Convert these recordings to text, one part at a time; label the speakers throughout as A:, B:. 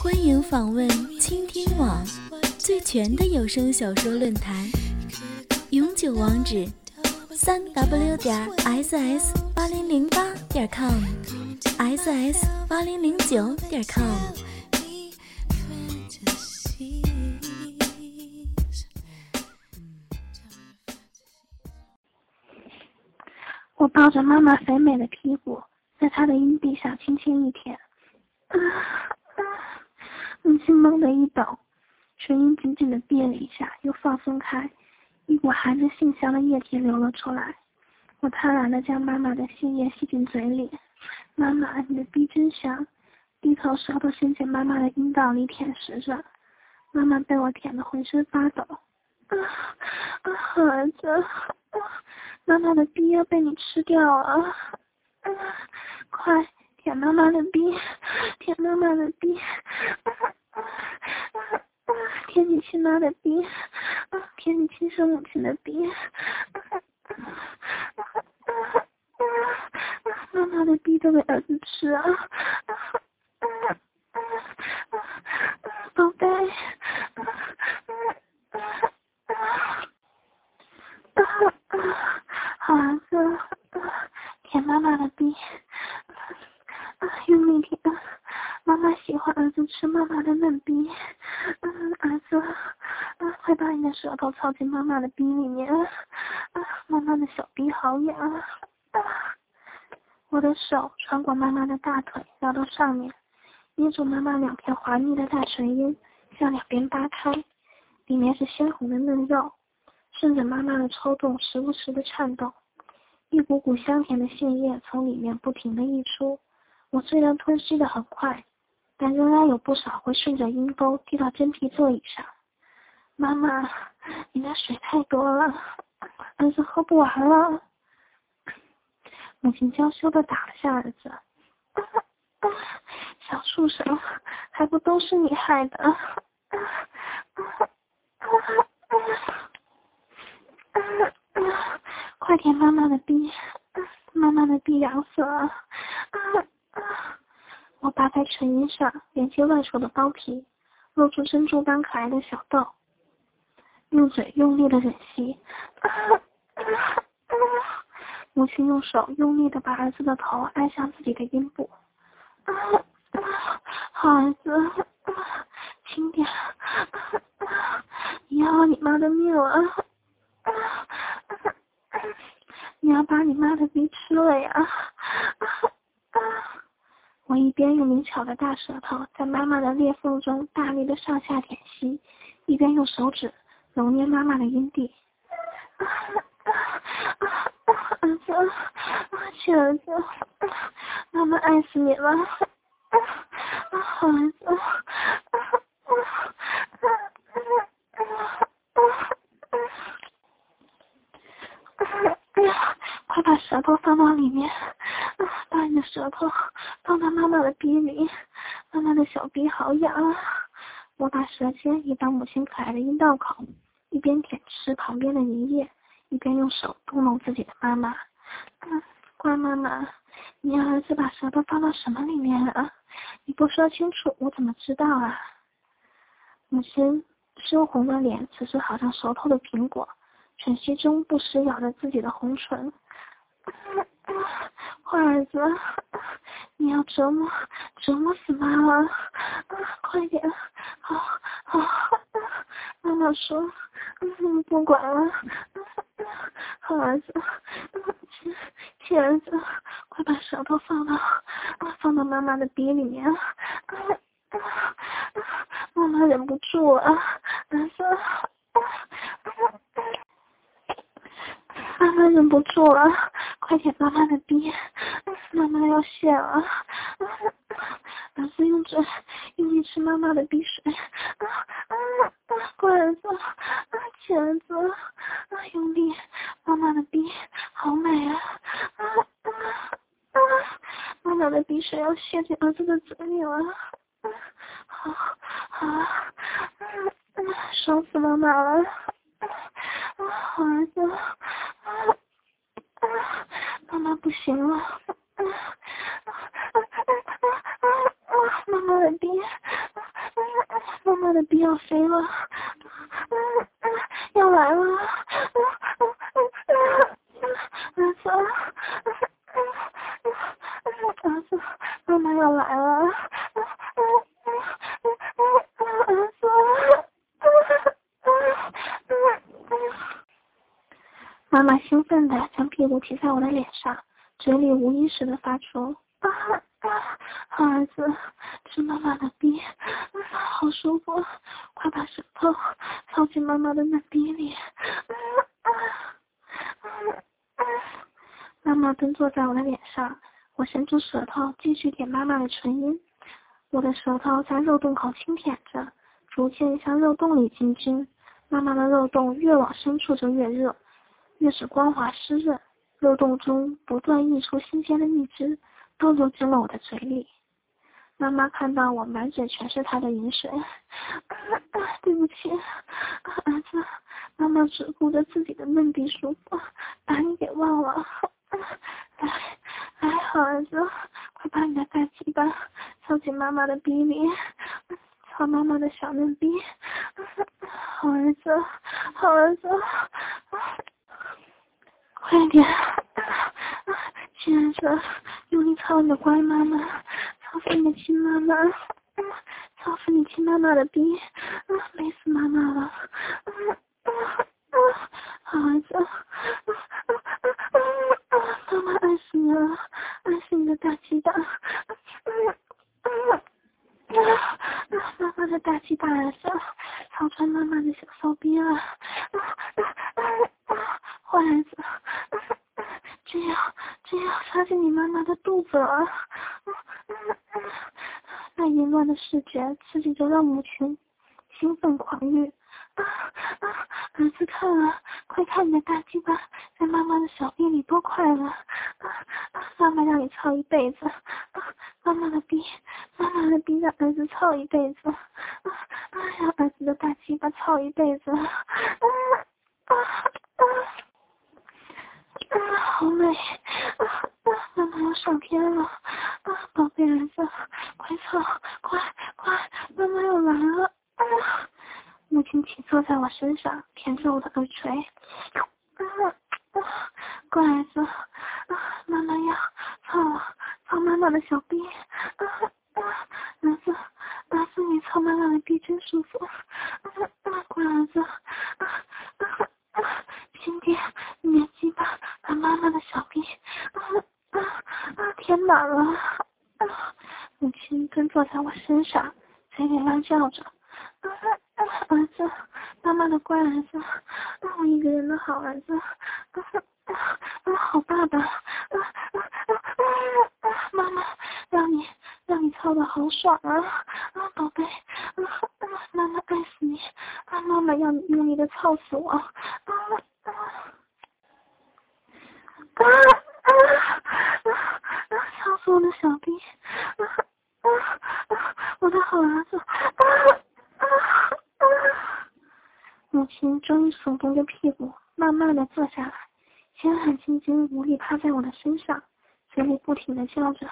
A: 欢迎访问倾听网最全的有声小说论坛，永久网址：三 w 点 ss 八零零八点 com，ss 八零零九点 com。
B: 我抱着妈妈肥美的屁股，在她的阴蒂上轻轻一舔。轻轻猛地一抖，唇音紧紧的闭了一下，又放松开，一股含着杏香的液体流了出来。我贪婪的将妈妈的杏液吸进嘴里，妈妈，你的逼真香！低头舌头伸进妈妈的阴道里舔食着，妈妈被我舔得浑身发抖。啊啊，儿子，妈妈的逼要被你吃掉了！啊，快舔妈妈的逼，舔妈妈的逼！啊舔你亲妈的逼，舔你亲生母亲的逼，妈妈的逼都给儿子吃啊贝，好儿子，舔妈妈的逼，用力舔。妈妈喜是妈妈的嫩逼，嗯，儿子，啊，快把你的舌头凑进妈妈的逼里面，啊，妈妈的小逼好痒，啊，我的手穿过妈妈的大腿，绕到上面，捏住妈妈两片滑腻的大唇音，向两边扒开，里面是鲜红的嫩肉，顺着妈妈的抽动，时不时的颤动，一股股香甜的杏液从里面不停的溢出，我虽然吞吸的很快。但仍然有不少会顺着阴沟滴到真皮座椅上。妈妈，你那水太多了，儿子喝不完了。母亲娇羞的打了下儿子。小畜生，还不都是你害的？快舔妈妈的逼，妈妈的逼痒死了。扒开唇音上连接外戳的包皮，露出珍珠般可爱的小豆，用嘴用力的吮吸。母亲用手用力的把儿子的头按向自己的阴部。好儿子，轻点，你要你妈的命了！你要把你妈的逼吃了呀！我一边用灵巧的大舌头在妈妈的裂缝中大力的上下舔吸，一边用手指揉捏妈妈的阴蒂。儿子，亲儿子，妈妈爱死你了！好儿子，快把舌头放到里面。把你的舌头放到妈妈的鼻里，妈妈的小鼻好痒啊！我把舌尖移到母亲可爱的阴道口，一边舔吃旁边的粘液，一边用手逗弄自己的妈妈。嗯，乖妈妈，你儿子把舌头放到什么里面了？你不说清楚，我怎么知道啊？母亲羞红的脸，此时好像熟透的苹果，喘息中不时咬着自己的红唇。坏儿子，你要折磨折磨死妈妈！啊快点，好，好，妈妈说，嗯，不管了，好儿子，亲亲儿子，快把舌头放到放到妈妈的鼻里面，啊妈妈忍不住了，儿子，妈妈忍不住了。舔妈妈的逼，妈妈要泄了！儿子用嘴用力吃妈妈的鼻水，啊啊啊！乖儿子，啊亲儿子，啊用力，妈妈的鼻好美啊，啊啊啊！妈妈的鼻水要泄进儿子的嘴里了，啊好，好，啊啊，爽死妈妈了，啊好儿子，妈妈不行了，啊啊啊啊啊！妈妈的逼，妈妈的逼要飞了，啊啊要来了，啊啊啊儿子，儿子，妈妈要来了，妈妈兴奋地将屁股贴在我的脸上，嘴里无意识地发出啊啊，好儿子，吃妈妈的鼻，好舒服，快把舌头放进妈妈的嫩鼻里，妈妈蹲坐在我的脸上，我伸出舌头继续舔妈妈的唇音，我的舌头在肉洞口轻舔着，逐渐向肉洞里进军，妈妈的肉洞越往深处就越热。越是光滑湿润，肉洞中不断溢出新鲜的蜜汁，都流进了我的嘴里。妈妈看到我满嘴全是她的饮水，对不起，儿子，妈妈只顾着自己的嫩鼻舒服，把你给忘了。来，来，好儿子，快把你的大鸡巴凑进妈妈的鼻里，操妈妈的小嫩逼。好儿子，好儿子。快点，亲爱的，用力操你的乖妈妈，操死你的亲妈妈，操死你亲妈妈的逼，啊，累死妈妈了，啊啊啊好孩子，妈妈爱死你了，爱死你的大鸡巴，妈妈的大鸡巴儿子，操穿妈妈的小骚逼了，坏儿子。这样，这样插进你妈妈的肚子了。那淫乱的视觉刺激着让母亲兴奋狂欲。啊啊！儿子看啊，快看你的大鸡巴在妈妈的小臂里多快乐！啊啊！妈妈让你操一辈子。啊！妈妈的逼，妈妈的逼让儿子操一辈子。啊啊！让儿子的大鸡巴操一辈子。啊啊啊！啊，好美！上天了！啊，宝贝儿子，快走，快快，妈妈要来了！啊，母亲骑坐在我身上，舔着我的耳垂。啊啊，乖儿子，啊，妈妈要操了，操妈妈的小臂！啊啊，儿子，儿子，你操妈妈的臂真舒服！啊啊，乖儿子，啊啊啊，亲爹，你的鸡巴。把妈妈的小臂啊啊啊填满了，啊！母亲蹲坐在我身上，嘴里乱叫着，啊啊！儿子，妈妈的乖儿子，啊我一个人的好儿子，啊啊啊！好爸爸，啊啊啊啊！妈妈，让你让你操的好爽啊啊，宝贝，啊啊！妈妈爱死你，啊妈妈要你用力的操死我，啊啊啊啊！操死我的小兵！啊啊啊！我的好儿子！啊啊啊！母亲终于耸动着屁股，慢慢的坐下来，鲜汗津津，无力趴在我的身上，嘴里不停的叫着：“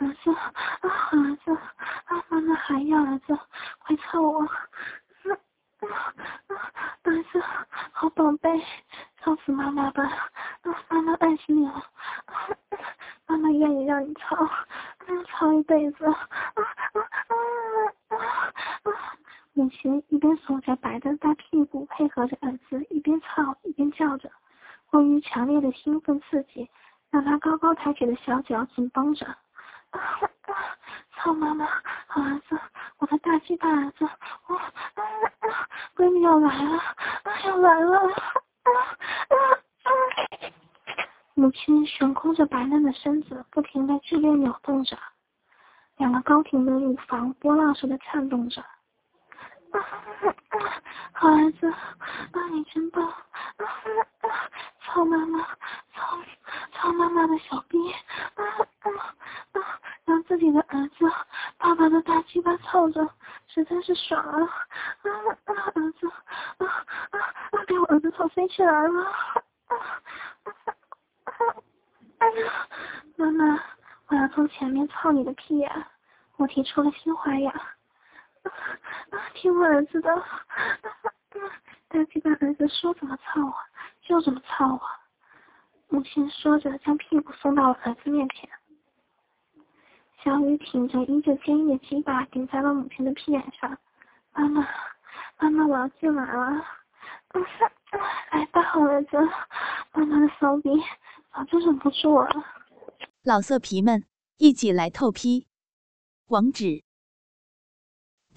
B: 儿子啊，儿子啊，妈妈还要儿子，快操我！”啊啊！儿子，好宝贝，操死妈妈吧！妈妈爱死你了，妈妈愿意让你操，操一辈子。母亲一边耸着白的大屁股，配合着儿子一边操一边叫着。过于强烈的兴奋刺激，让他高高抬起的小脚紧绷着。啊啊操妈妈，好儿子，我的大鸡巴儿子，我闺女要来了，啊要来了！啊啊啊母亲悬空着白嫩的身子，不停的剧烈扭动着。两个高挺的乳房波浪式的颤动着。好儿子，啊你真棒！啊操妈妈，操操妈妈的小逼！啊啊啊！让自己的儿子爸爸的大鸡巴操着，实在是爽啊！啊啊儿子，啊啊啊！给我儿子操飞起来了！啊啊啊！哎呀，妈妈，我要从前面操你的屁眼！我提出了新花样。听我儿子的，大鸡巴儿子说怎么操我就怎么操我。母亲说着，将屁股送到了儿子面前。小雨挺着依旧坚硬的鸡巴顶在了母亲的屁眼上。妈妈，妈妈，我要进来了。来吧，好儿子，妈妈的骚逼早就忍不住了。
C: 老色皮们，一起来透批，网址。